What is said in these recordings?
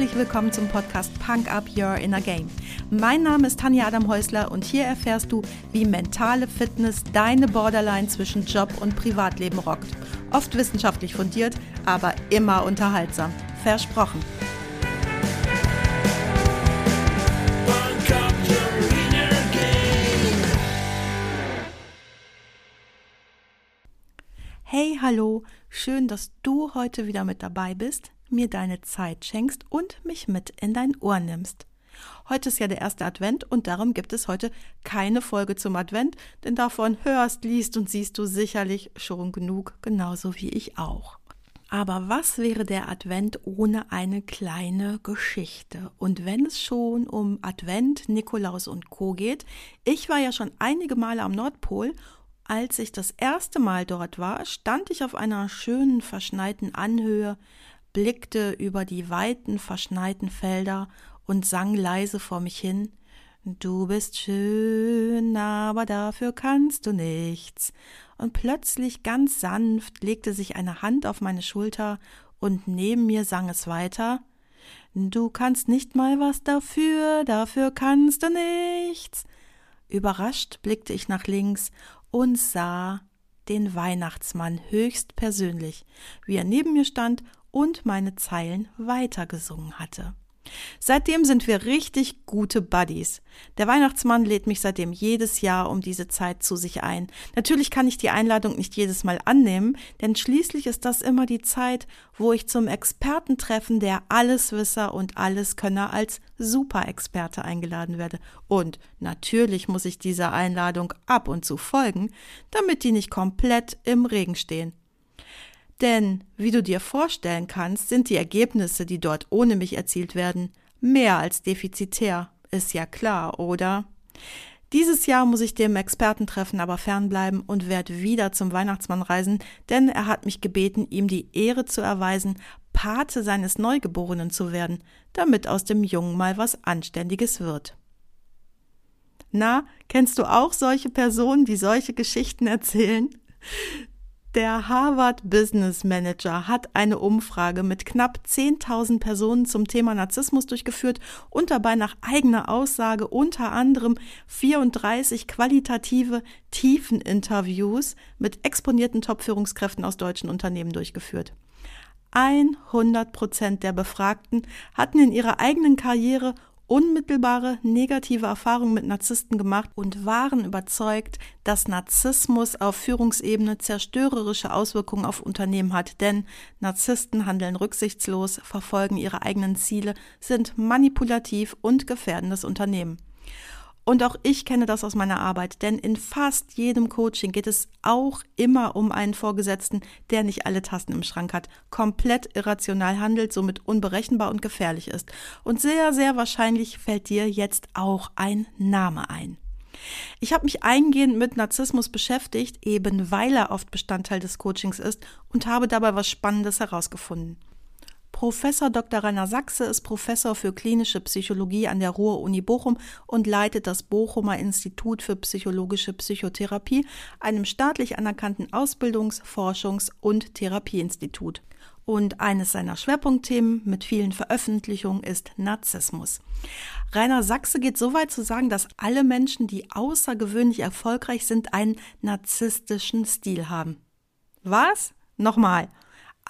herzlich willkommen zum Podcast Punk Up Your Inner Game. Mein Name ist Tanja Adam Häusler und hier erfährst du, wie mentale Fitness deine Borderline zwischen Job und Privatleben rockt. Oft wissenschaftlich fundiert, aber immer unterhaltsam. Versprochen. Hey, hallo, schön, dass du heute wieder mit dabei bist mir deine Zeit schenkst und mich mit in dein Ohr nimmst. Heute ist ja der erste Advent und darum gibt es heute keine Folge zum Advent, denn davon hörst, liest und siehst du sicherlich schon genug, genauso wie ich auch. Aber was wäre der Advent ohne eine kleine Geschichte? Und wenn es schon um Advent, Nikolaus und Co geht, ich war ja schon einige Male am Nordpol als ich das erste Mal dort war, stand ich auf einer schönen verschneiten Anhöhe blickte über die weiten, verschneiten Felder und sang leise vor mich hin Du bist schön, aber dafür kannst du nichts. Und plötzlich ganz sanft legte sich eine Hand auf meine Schulter, und neben mir sang es weiter Du kannst nicht mal was dafür, dafür kannst du nichts. Überrascht blickte ich nach links und sah den Weihnachtsmann höchst persönlich, wie er neben mir stand und meine Zeilen weitergesungen hatte. Seitdem sind wir richtig gute Buddies. Der Weihnachtsmann lädt mich seitdem jedes Jahr um diese Zeit zu sich ein. Natürlich kann ich die Einladung nicht jedes Mal annehmen, denn schließlich ist das immer die Zeit, wo ich zum Expertentreffen der Alleswisser und Alleskönner als Superexperte eingeladen werde. Und natürlich muss ich dieser Einladung ab und zu folgen, damit die nicht komplett im Regen stehen. Denn, wie du dir vorstellen kannst, sind die Ergebnisse, die dort ohne mich erzielt werden, mehr als defizitär. Ist ja klar, oder? Dieses Jahr muss ich dem Expertentreffen aber fernbleiben und werde wieder zum Weihnachtsmann reisen, denn er hat mich gebeten, ihm die Ehre zu erweisen, Pate seines Neugeborenen zu werden, damit aus dem Jungen mal was Anständiges wird. Na, kennst du auch solche Personen, die solche Geschichten erzählen? Der Harvard Business Manager hat eine Umfrage mit knapp 10.000 Personen zum Thema Narzissmus durchgeführt und dabei nach eigener Aussage unter anderem 34 qualitative Tiefeninterviews mit exponierten Top-Führungskräften aus deutschen Unternehmen durchgeführt. 100 Prozent der Befragten hatten in ihrer eigenen Karriere unmittelbare negative Erfahrungen mit Narzissten gemacht und waren überzeugt, dass Narzissmus auf Führungsebene zerstörerische Auswirkungen auf Unternehmen hat, denn Narzissten handeln rücksichtslos, verfolgen ihre eigenen Ziele, sind manipulativ und gefährden das Unternehmen. Und auch ich kenne das aus meiner Arbeit, denn in fast jedem Coaching geht es auch immer um einen Vorgesetzten, der nicht alle Tasten im Schrank hat, komplett irrational handelt, somit unberechenbar und gefährlich ist. Und sehr, sehr wahrscheinlich fällt dir jetzt auch ein Name ein. Ich habe mich eingehend mit Narzissmus beschäftigt, eben weil er oft Bestandteil des Coachings ist und habe dabei was Spannendes herausgefunden. Professor Dr. Rainer Sachse ist Professor für klinische Psychologie an der Ruhr-Uni Bochum und leitet das Bochumer Institut für psychologische Psychotherapie, einem staatlich anerkannten Ausbildungs-, Forschungs- und Therapieinstitut. Und eines seiner Schwerpunktthemen mit vielen Veröffentlichungen ist Narzissmus. Rainer Sachse geht so weit zu sagen, dass alle Menschen, die außergewöhnlich erfolgreich sind, einen narzisstischen Stil haben. Was? Nochmal.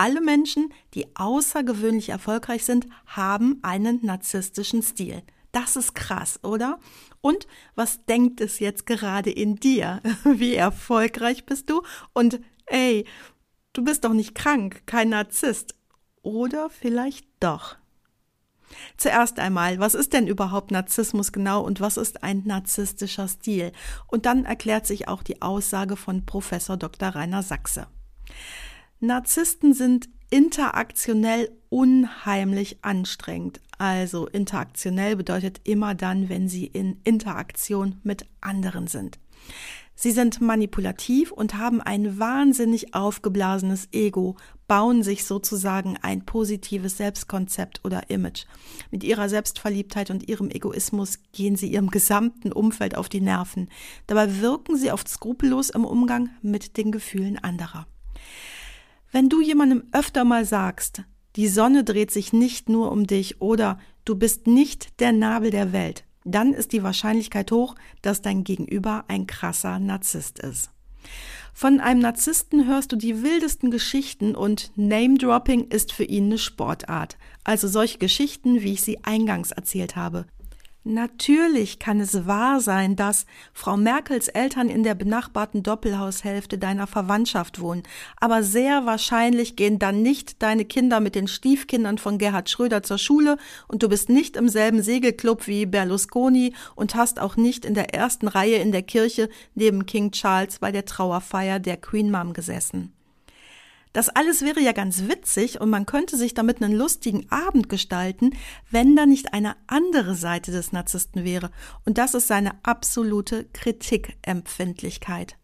Alle Menschen, die außergewöhnlich erfolgreich sind, haben einen narzisstischen Stil. Das ist krass, oder? Und was denkt es jetzt gerade in dir? Wie erfolgreich bist du? Und ey, du bist doch nicht krank, kein Narzisst. Oder vielleicht doch. Zuerst einmal, was ist denn überhaupt Narzissmus genau und was ist ein narzisstischer Stil? Und dann erklärt sich auch die Aussage von Professor Dr. Rainer Sachse. Narzissten sind interaktionell unheimlich anstrengend. Also interaktionell bedeutet immer dann, wenn sie in Interaktion mit anderen sind. Sie sind manipulativ und haben ein wahnsinnig aufgeblasenes Ego, bauen sich sozusagen ein positives Selbstkonzept oder Image. Mit ihrer Selbstverliebtheit und ihrem Egoismus gehen sie ihrem gesamten Umfeld auf die Nerven. Dabei wirken sie oft skrupellos im Umgang mit den Gefühlen anderer. Wenn du jemandem öfter mal sagst, die Sonne dreht sich nicht nur um dich oder du bist nicht der Nabel der Welt, dann ist die Wahrscheinlichkeit hoch, dass dein Gegenüber ein krasser Narzisst ist. Von einem Narzissten hörst du die wildesten Geschichten und Name-Dropping ist für ihn eine Sportart. Also solche Geschichten, wie ich sie eingangs erzählt habe. Natürlich kann es wahr sein, dass Frau Merkels Eltern in der benachbarten Doppelhaushälfte deiner Verwandtschaft wohnen, aber sehr wahrscheinlich gehen dann nicht deine Kinder mit den Stiefkindern von Gerhard Schröder zur Schule und du bist nicht im selben Segelclub wie Berlusconi und hast auch nicht in der ersten Reihe in der Kirche neben King Charles bei der Trauerfeier der Queen Mom gesessen. Das alles wäre ja ganz witzig und man könnte sich damit einen lustigen Abend gestalten, wenn da nicht eine andere Seite des Narzissten wäre. Und das ist seine absolute Kritikempfindlichkeit.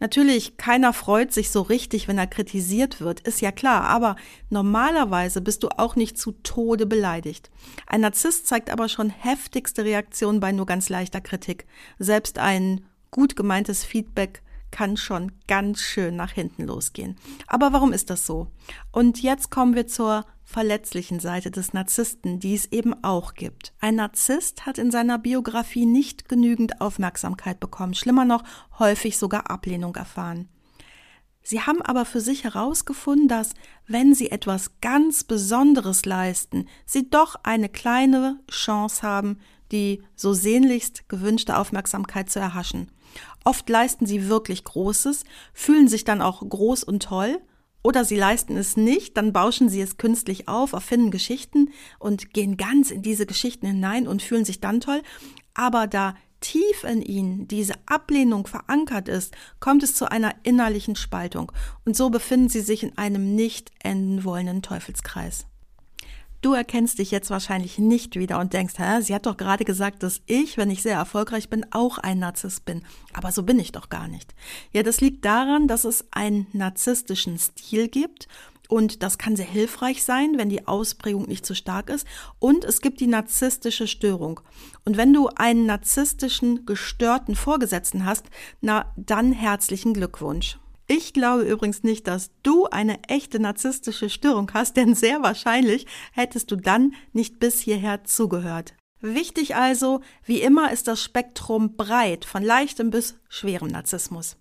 Natürlich, keiner freut sich so richtig, wenn er kritisiert wird, ist ja klar, aber normalerweise bist du auch nicht zu Tode beleidigt. Ein Narzisst zeigt aber schon heftigste Reaktionen bei nur ganz leichter Kritik. Selbst ein gut gemeintes Feedback kann schon ganz schön nach hinten losgehen. Aber warum ist das so? Und jetzt kommen wir zur verletzlichen Seite des Narzissten, die es eben auch gibt. Ein Narzisst hat in seiner Biografie nicht genügend Aufmerksamkeit bekommen, schlimmer noch, häufig sogar Ablehnung erfahren. Sie haben aber für sich herausgefunden, dass, wenn sie etwas ganz Besonderes leisten, sie doch eine kleine Chance haben, die so sehnlichst gewünschte Aufmerksamkeit zu erhaschen. Oft leisten sie wirklich Großes, fühlen sich dann auch groß und toll, oder sie leisten es nicht, dann bauschen sie es künstlich auf, erfinden Geschichten und gehen ganz in diese Geschichten hinein und fühlen sich dann toll. Aber da tief in ihnen diese Ablehnung verankert ist, kommt es zu einer innerlichen Spaltung. Und so befinden sie sich in einem nicht enden wollenden Teufelskreis. Du erkennst dich jetzt wahrscheinlich nicht wieder und denkst, hä, sie hat doch gerade gesagt, dass ich, wenn ich sehr erfolgreich bin, auch ein Narzisst bin. Aber so bin ich doch gar nicht. Ja, das liegt daran, dass es einen narzisstischen Stil gibt und das kann sehr hilfreich sein, wenn die Ausprägung nicht zu stark ist. Und es gibt die narzisstische Störung. Und wenn du einen narzisstischen, gestörten Vorgesetzten hast, na, dann herzlichen Glückwunsch. Ich glaube übrigens nicht, dass du eine echte narzisstische Störung hast, denn sehr wahrscheinlich hättest du dann nicht bis hierher zugehört. Wichtig also, wie immer ist das Spektrum breit, von leichtem bis schwerem Narzissmus.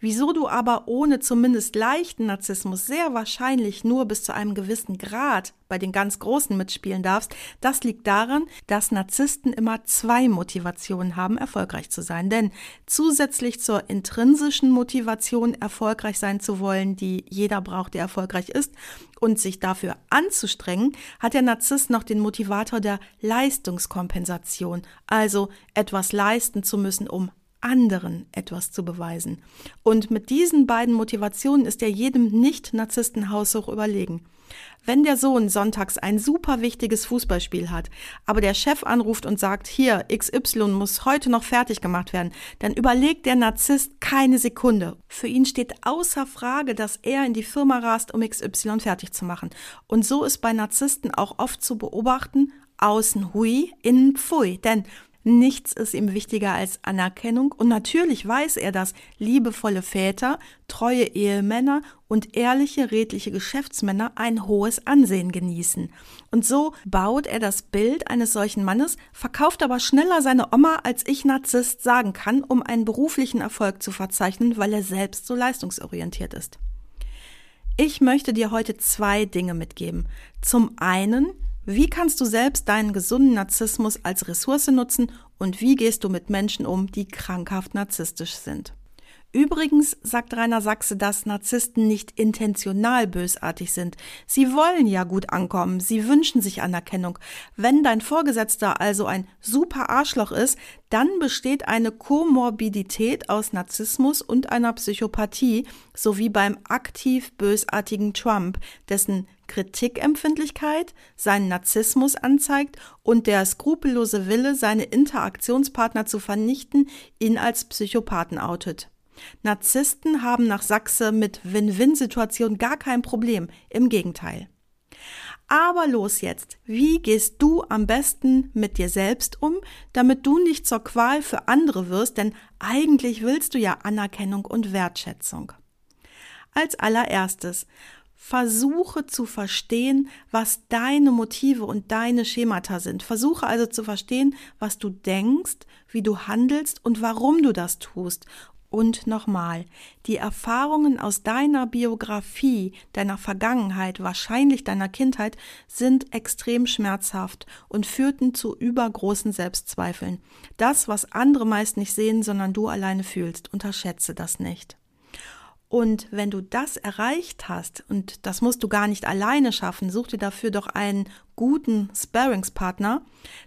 Wieso du aber ohne zumindest leichten Narzissmus sehr wahrscheinlich nur bis zu einem gewissen Grad bei den ganz Großen mitspielen darfst, das liegt daran, dass Narzissten immer zwei Motivationen haben, erfolgreich zu sein. Denn zusätzlich zur intrinsischen Motivation, erfolgreich sein zu wollen, die jeder braucht, der erfolgreich ist, und sich dafür anzustrengen, hat der Narzisst noch den Motivator der Leistungskompensation, also etwas leisten zu müssen, um anderen etwas zu beweisen. Und mit diesen beiden Motivationen ist er jedem Nicht-Narzissten haushoch überlegen. Wenn der Sohn sonntags ein super wichtiges Fußballspiel hat, aber der Chef anruft und sagt, hier, XY muss heute noch fertig gemacht werden, dann überlegt der Narzisst keine Sekunde. Für ihn steht außer Frage, dass er in die Firma rast, um XY fertig zu machen. Und so ist bei Narzissten auch oft zu beobachten, außen hui, innen pfui. Denn Nichts ist ihm wichtiger als Anerkennung und natürlich weiß er, dass liebevolle Väter, treue Ehemänner und ehrliche, redliche Geschäftsmänner ein hohes Ansehen genießen. Und so baut er das Bild eines solchen Mannes, verkauft aber schneller seine Oma, als ich Narzisst sagen kann, um einen beruflichen Erfolg zu verzeichnen, weil er selbst so leistungsorientiert ist. Ich möchte dir heute zwei Dinge mitgeben. Zum einen, wie kannst du selbst deinen gesunden Narzissmus als Ressource nutzen und wie gehst du mit Menschen um, die krankhaft narzisstisch sind? Übrigens sagt Rainer Sachse, dass Narzissten nicht intentional bösartig sind. Sie wollen ja gut ankommen, sie wünschen sich Anerkennung. Wenn dein Vorgesetzter also ein super Arschloch ist, dann besteht eine Komorbidität aus Narzissmus und einer Psychopathie, sowie beim aktiv bösartigen Trump, dessen Kritikempfindlichkeit seinen Narzissmus anzeigt und der skrupellose Wille, seine Interaktionspartner zu vernichten, ihn als Psychopathen outet. Narzissten haben nach Sachse mit Win-Win-Situationen gar kein Problem, im Gegenteil. Aber los jetzt, wie gehst du am besten mit dir selbst um, damit du nicht zur Qual für andere wirst, denn eigentlich willst du ja Anerkennung und Wertschätzung. Als allererstes, Versuche zu verstehen, was deine Motive und deine Schemata sind. Versuche also zu verstehen, was du denkst, wie du handelst und warum du das tust. Und nochmal, die Erfahrungen aus deiner Biografie, deiner Vergangenheit, wahrscheinlich deiner Kindheit, sind extrem schmerzhaft und führten zu übergroßen Selbstzweifeln. Das, was andere meist nicht sehen, sondern du alleine fühlst, unterschätze das nicht. Und wenn du das erreicht hast, und das musst du gar nicht alleine schaffen, such dir dafür doch einen guten Sparringspartner,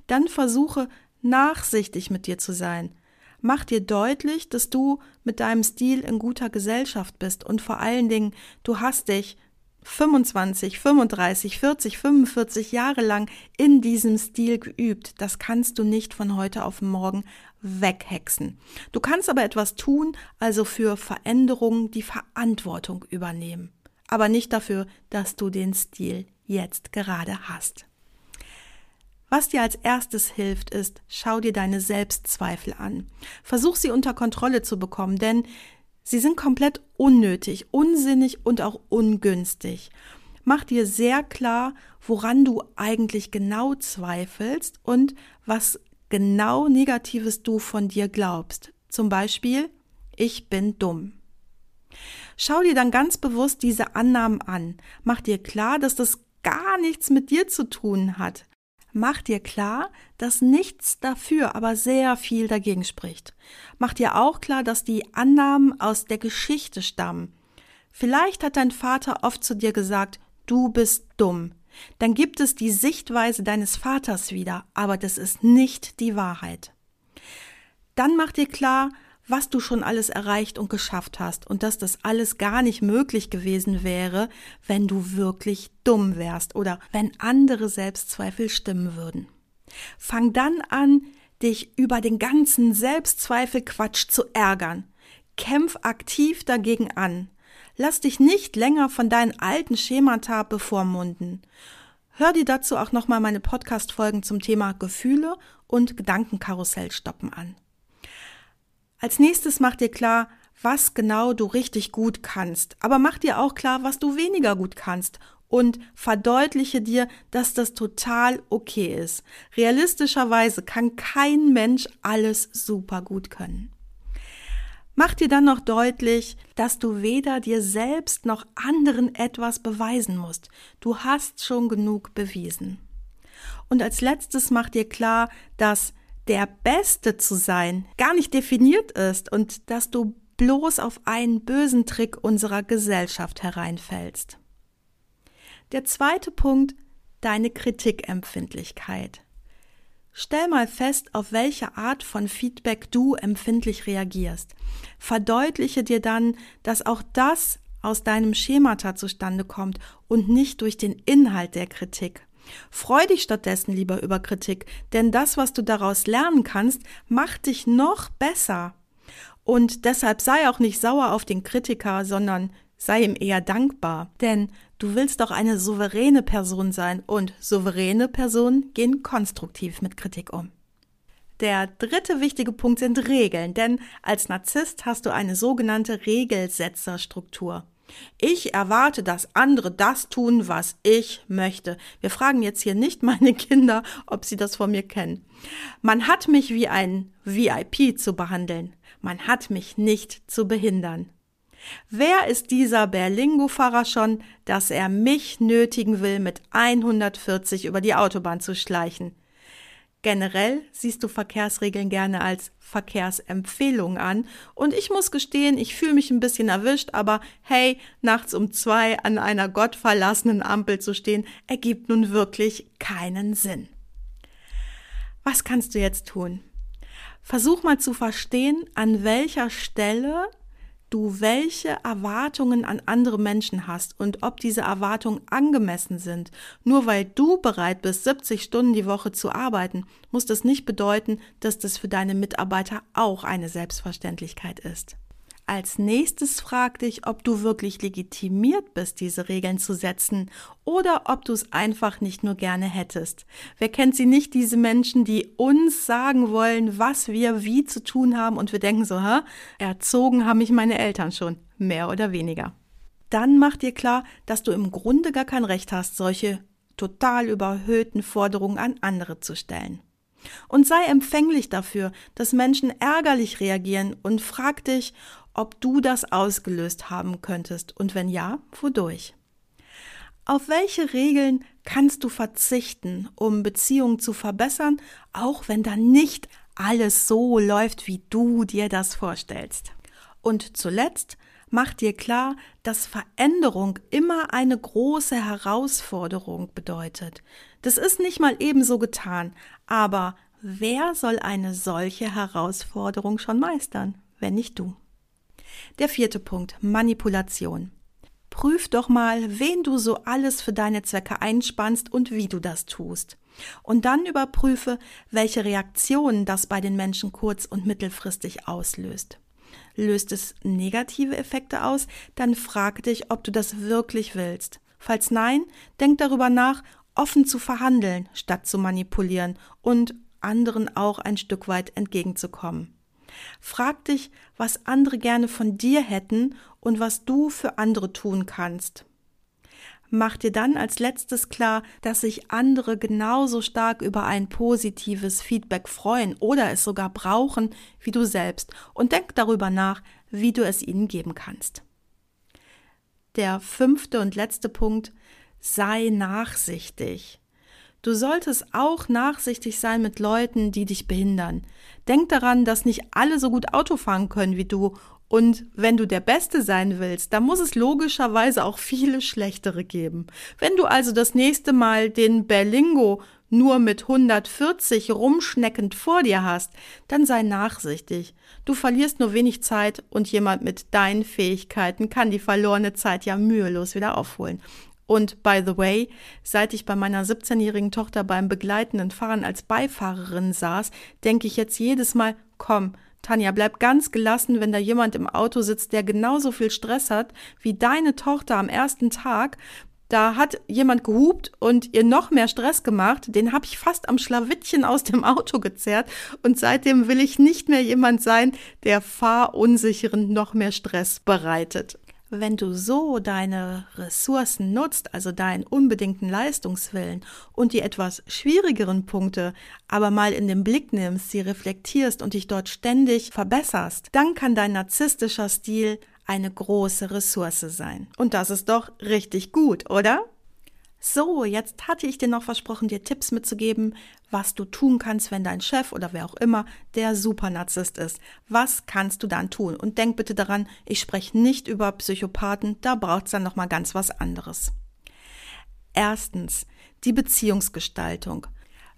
dann versuche nachsichtig mit dir zu sein. Mach dir deutlich, dass du mit deinem Stil in guter Gesellschaft bist und vor allen Dingen, du hast dich 25, 35, 40, 45 Jahre lang in diesem Stil geübt. Das kannst du nicht von heute auf morgen weghexen. Du kannst aber etwas tun, also für Veränderungen die Verantwortung übernehmen. Aber nicht dafür, dass du den Stil jetzt gerade hast. Was dir als erstes hilft, ist, schau dir deine Selbstzweifel an. Versuch sie unter Kontrolle zu bekommen, denn sie sind komplett unnötig, unsinnig und auch ungünstig. Mach dir sehr klar, woran du eigentlich genau zweifelst und was genau Negatives du von dir glaubst. Zum Beispiel, ich bin dumm. Schau dir dann ganz bewusst diese Annahmen an. Mach dir klar, dass das gar nichts mit dir zu tun hat. Mach dir klar, dass nichts dafür, aber sehr viel dagegen spricht. Mach dir auch klar, dass die Annahmen aus der Geschichte stammen. Vielleicht hat dein Vater oft zu dir gesagt, du bist dumm. Dann gibt es die Sichtweise deines Vaters wieder, aber das ist nicht die Wahrheit. Dann mach dir klar, was du schon alles erreicht und geschafft hast und dass das alles gar nicht möglich gewesen wäre, wenn du wirklich dumm wärst oder wenn andere Selbstzweifel stimmen würden. Fang dann an, dich über den ganzen Selbstzweifelquatsch zu ärgern. Kämpf aktiv dagegen an. Lass dich nicht länger von deinen alten Schemata bevormunden. Hör dir dazu auch nochmal meine Podcast-Folgen zum Thema Gefühle und Gedankenkarussell stoppen an. Als nächstes mach dir klar, was genau du richtig gut kannst, aber mach dir auch klar, was du weniger gut kannst und verdeutliche dir, dass das total okay ist. Realistischerweise kann kein Mensch alles super gut können. Mach dir dann noch deutlich, dass du weder dir selbst noch anderen etwas beweisen musst. Du hast schon genug bewiesen. Und als letztes mach dir klar, dass der Beste zu sein gar nicht definiert ist und dass du bloß auf einen bösen Trick unserer Gesellschaft hereinfällst. Der zweite Punkt, deine Kritikempfindlichkeit. Stell mal fest, auf welche Art von Feedback du empfindlich reagierst. Verdeutliche dir dann, dass auch das aus deinem Schemata zustande kommt und nicht durch den Inhalt der Kritik. Freu dich stattdessen lieber über Kritik, denn das, was du daraus lernen kannst, macht dich noch besser. Und deshalb sei auch nicht sauer auf den Kritiker, sondern sei ihm eher dankbar, denn du willst doch eine souveräne Person sein und souveräne Personen gehen konstruktiv mit Kritik um. Der dritte wichtige Punkt sind Regeln, denn als Narzisst hast du eine sogenannte Regelsetzerstruktur. Ich erwarte, dass andere das tun, was ich möchte. Wir fragen jetzt hier nicht meine Kinder, ob sie das von mir kennen. Man hat mich wie ein VIP zu behandeln. Man hat mich nicht zu behindern. Wer ist dieser Berlingo-Fahrer schon, dass er mich nötigen will, mit 140 über die Autobahn zu schleichen? Generell siehst du Verkehrsregeln gerne als Verkehrsempfehlung an. Und ich muss gestehen, ich fühle mich ein bisschen erwischt, aber hey, nachts um zwei an einer gottverlassenen Ampel zu stehen, ergibt nun wirklich keinen Sinn. Was kannst du jetzt tun? Versuch mal zu verstehen, an welcher Stelle du welche Erwartungen an andere Menschen hast und ob diese Erwartungen angemessen sind. Nur weil du bereit bist, 70 Stunden die Woche zu arbeiten, muss das nicht bedeuten, dass das für deine Mitarbeiter auch eine Selbstverständlichkeit ist. Als nächstes frag dich, ob du wirklich legitimiert bist, diese Regeln zu setzen oder ob du es einfach nicht nur gerne hättest. Wer kennt sie nicht, diese Menschen, die uns sagen wollen, was wir wie zu tun haben und wir denken so, hä? Erzogen haben mich meine Eltern schon, mehr oder weniger. dann mach dir klar, dass du im Grunde gar kein Recht hast, solche total überhöhten Forderungen an andere zu stellen. Und sei empfänglich dafür, dass Menschen ärgerlich reagieren und frag dich, ob du das ausgelöst haben könntest und wenn ja, wodurch. Auf welche Regeln kannst du verzichten, um Beziehungen zu verbessern, auch wenn da nicht alles so läuft, wie du dir das vorstellst? Und zuletzt, mach dir klar, dass Veränderung immer eine große Herausforderung bedeutet. Das ist nicht mal ebenso getan, aber wer soll eine solche Herausforderung schon meistern, wenn nicht du? Der vierte Punkt, Manipulation. Prüf doch mal, wen du so alles für deine Zwecke einspannst und wie du das tust. Und dann überprüfe, welche Reaktionen das bei den Menschen kurz- und mittelfristig auslöst. Löst es negative Effekte aus, dann frag dich, ob du das wirklich willst. Falls nein, denk darüber nach, offen zu verhandeln, statt zu manipulieren und anderen auch ein Stück weit entgegenzukommen. Frag dich, was andere gerne von dir hätten und was du für andere tun kannst. Mach dir dann als letztes klar, dass sich andere genauso stark über ein positives Feedback freuen oder es sogar brauchen wie du selbst und denk darüber nach, wie du es ihnen geben kannst. Der fünfte und letzte Punkt, sei nachsichtig. Du solltest auch nachsichtig sein mit Leuten, die dich behindern. Denk daran, dass nicht alle so gut Auto fahren können wie du. Und wenn du der Beste sein willst, dann muss es logischerweise auch viele schlechtere geben. Wenn du also das nächste Mal den Berlingo nur mit 140 rumschneckend vor dir hast, dann sei nachsichtig. Du verlierst nur wenig Zeit und jemand mit deinen Fähigkeiten kann die verlorene Zeit ja mühelos wieder aufholen. Und by the way, seit ich bei meiner 17-jährigen Tochter beim begleitenden Fahren als Beifahrerin saß, denke ich jetzt jedes Mal, komm, Tanja, bleib ganz gelassen, wenn da jemand im Auto sitzt, der genauso viel Stress hat wie deine Tochter am ersten Tag. Da hat jemand gehupt und ihr noch mehr Stress gemacht. Den habe ich fast am Schlawittchen aus dem Auto gezerrt. Und seitdem will ich nicht mehr jemand sein, der Fahrunsicheren noch mehr Stress bereitet. Wenn du so deine Ressourcen nutzt, also deinen unbedingten Leistungswillen und die etwas schwierigeren Punkte aber mal in den Blick nimmst, sie reflektierst und dich dort ständig verbesserst, dann kann dein narzisstischer Stil eine große Ressource sein. Und das ist doch richtig gut, oder? So, jetzt hatte ich dir noch versprochen, dir Tipps mitzugeben, was du tun kannst, wenn dein Chef oder wer auch immer der Supernarzisst ist. Was kannst du dann tun? Und denk bitte daran, ich spreche nicht über Psychopathen, da braucht's dann nochmal ganz was anderes. Erstens, die Beziehungsgestaltung.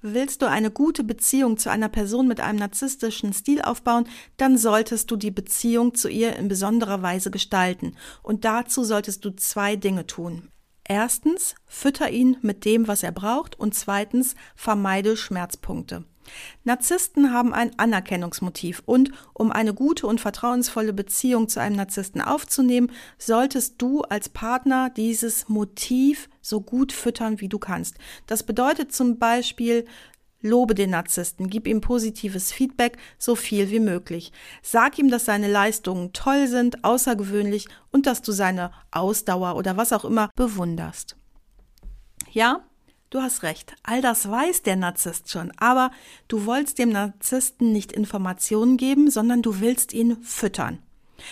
Willst du eine gute Beziehung zu einer Person mit einem narzisstischen Stil aufbauen, dann solltest du die Beziehung zu ihr in besonderer Weise gestalten. Und dazu solltest du zwei Dinge tun. Erstens, fütter ihn mit dem, was er braucht und zweitens, vermeide Schmerzpunkte. Narzissten haben ein Anerkennungsmotiv und um eine gute und vertrauensvolle Beziehung zu einem Narzissten aufzunehmen, solltest du als Partner dieses Motiv so gut füttern, wie du kannst. Das bedeutet zum Beispiel, Lobe den Narzissten, gib ihm positives Feedback, so viel wie möglich. Sag ihm, dass seine Leistungen toll sind, außergewöhnlich und dass du seine Ausdauer oder was auch immer bewunderst. Ja, du hast recht, all das weiß der Narzisst schon, aber du wolltest dem Narzissten nicht Informationen geben, sondern du willst ihn füttern.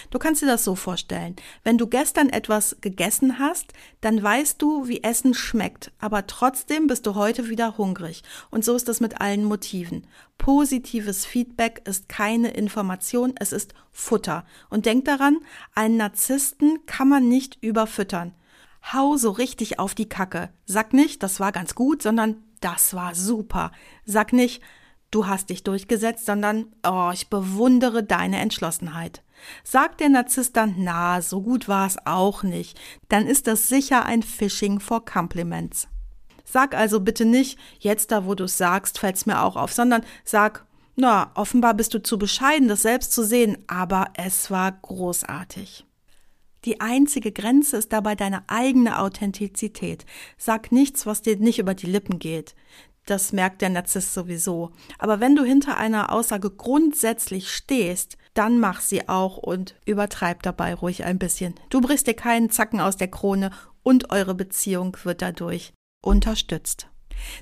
Du kannst dir das so vorstellen. Wenn du gestern etwas gegessen hast, dann weißt du, wie Essen schmeckt, aber trotzdem bist du heute wieder hungrig. Und so ist das mit allen Motiven. Positives Feedback ist keine Information, es ist Futter. Und denk daran, einen Narzissten kann man nicht überfüttern. Hau so richtig auf die Kacke. Sag nicht, das war ganz gut, sondern das war super. Sag nicht, du hast dich durchgesetzt, sondern, oh, ich bewundere deine Entschlossenheit. Sagt der Narzisst dann, na, so gut war es auch nicht, dann ist das sicher ein Phishing for Compliments. Sag also bitte nicht, jetzt da, wo du es sagst, fällt's mir auch auf, sondern sag, na, offenbar bist du zu bescheiden, das selbst zu sehen, aber es war großartig. Die einzige Grenze ist dabei deine eigene Authentizität. Sag nichts, was dir nicht über die Lippen geht. Das merkt der Narzisst sowieso. Aber wenn du hinter einer Aussage grundsätzlich stehst, dann mach sie auch und übertreib dabei ruhig ein bisschen. Du brichst dir keinen Zacken aus der Krone und eure Beziehung wird dadurch unterstützt.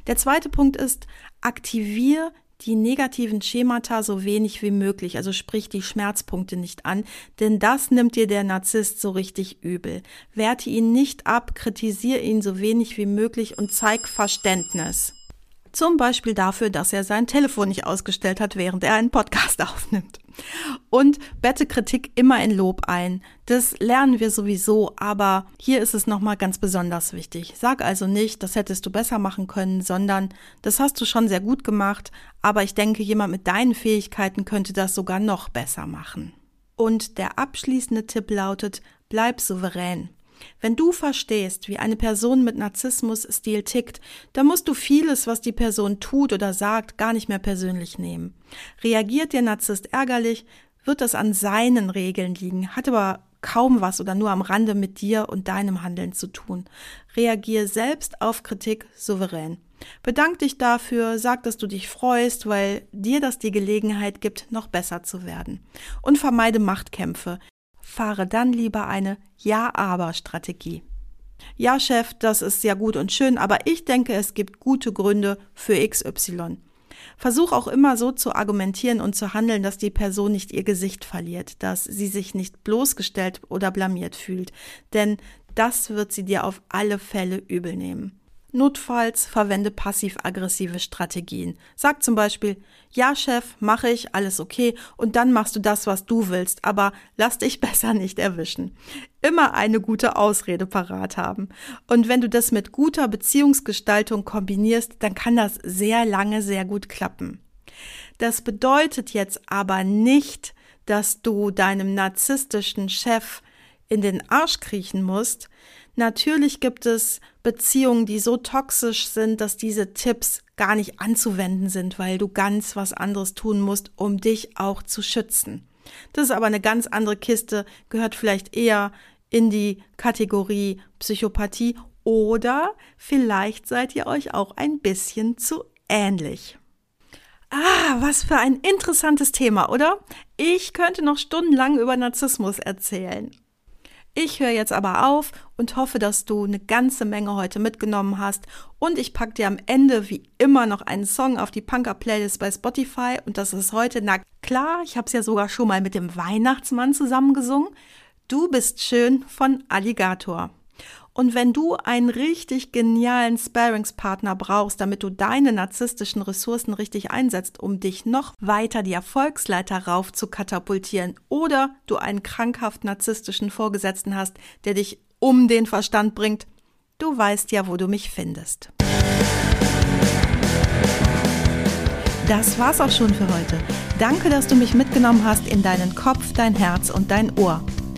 Der zweite Punkt ist, aktivier die negativen Schemata so wenig wie möglich, also sprich die Schmerzpunkte nicht an, denn das nimmt dir der Narzisst so richtig übel. Werte ihn nicht ab, kritisiere ihn so wenig wie möglich und zeig Verständnis. Zum Beispiel dafür, dass er sein Telefon nicht ausgestellt hat, während er einen Podcast aufnimmt. Und bette Kritik immer in Lob ein. Das lernen wir sowieso, aber hier ist es nochmal ganz besonders wichtig. Sag also nicht, das hättest du besser machen können, sondern das hast du schon sehr gut gemacht, aber ich denke, jemand mit deinen Fähigkeiten könnte das sogar noch besser machen. Und der abschließende Tipp lautet, bleib souverän. Wenn du verstehst, wie eine Person mit Narzissmus-Stil tickt, dann musst du vieles, was die Person tut oder sagt, gar nicht mehr persönlich nehmen. Reagiert der Narzisst ärgerlich, wird das an seinen Regeln liegen, hat aber kaum was oder nur am Rande mit dir und deinem Handeln zu tun. Reagier selbst auf Kritik souverän. Bedank dich dafür, sag, dass du dich freust, weil dir das die Gelegenheit gibt, noch besser zu werden. Und vermeide Machtkämpfe fahre dann lieber eine Ja-Aber-Strategie. Ja, Chef, das ist sehr gut und schön, aber ich denke, es gibt gute Gründe für XY. Versuch auch immer so zu argumentieren und zu handeln, dass die Person nicht ihr Gesicht verliert, dass sie sich nicht bloßgestellt oder blamiert fühlt, denn das wird sie dir auf alle Fälle übel nehmen. Notfalls verwende passiv-aggressive Strategien. Sag zum Beispiel, ja, Chef, mache ich, alles okay, und dann machst du das, was du willst, aber lass dich besser nicht erwischen. Immer eine gute Ausrede parat haben. Und wenn du das mit guter Beziehungsgestaltung kombinierst, dann kann das sehr lange sehr gut klappen. Das bedeutet jetzt aber nicht, dass du deinem narzisstischen Chef in den Arsch kriechen musst. Natürlich gibt es Beziehungen, die so toxisch sind, dass diese Tipps gar nicht anzuwenden sind, weil du ganz was anderes tun musst, um dich auch zu schützen. Das ist aber eine ganz andere Kiste, gehört vielleicht eher in die Kategorie Psychopathie oder vielleicht seid ihr euch auch ein bisschen zu ähnlich. Ah, was für ein interessantes Thema, oder? Ich könnte noch stundenlang über Narzissmus erzählen. Ich höre jetzt aber auf und hoffe, dass du eine ganze Menge heute mitgenommen hast. Und ich packe dir am Ende wie immer noch einen Song auf die Punker-Playlist bei Spotify. Und das ist heute, na klar, ich habe es ja sogar schon mal mit dem Weihnachtsmann zusammengesungen. Du bist schön von Alligator. Und wenn du einen richtig genialen Sparingspartner brauchst, damit du deine narzisstischen Ressourcen richtig einsetzt, um dich noch weiter die Erfolgsleiter rauf zu katapultieren, oder du einen krankhaft narzisstischen Vorgesetzten hast, der dich um den Verstand bringt, du weißt ja, wo du mich findest. Das war's auch schon für heute. Danke, dass du mich mitgenommen hast in deinen Kopf, dein Herz und dein Ohr.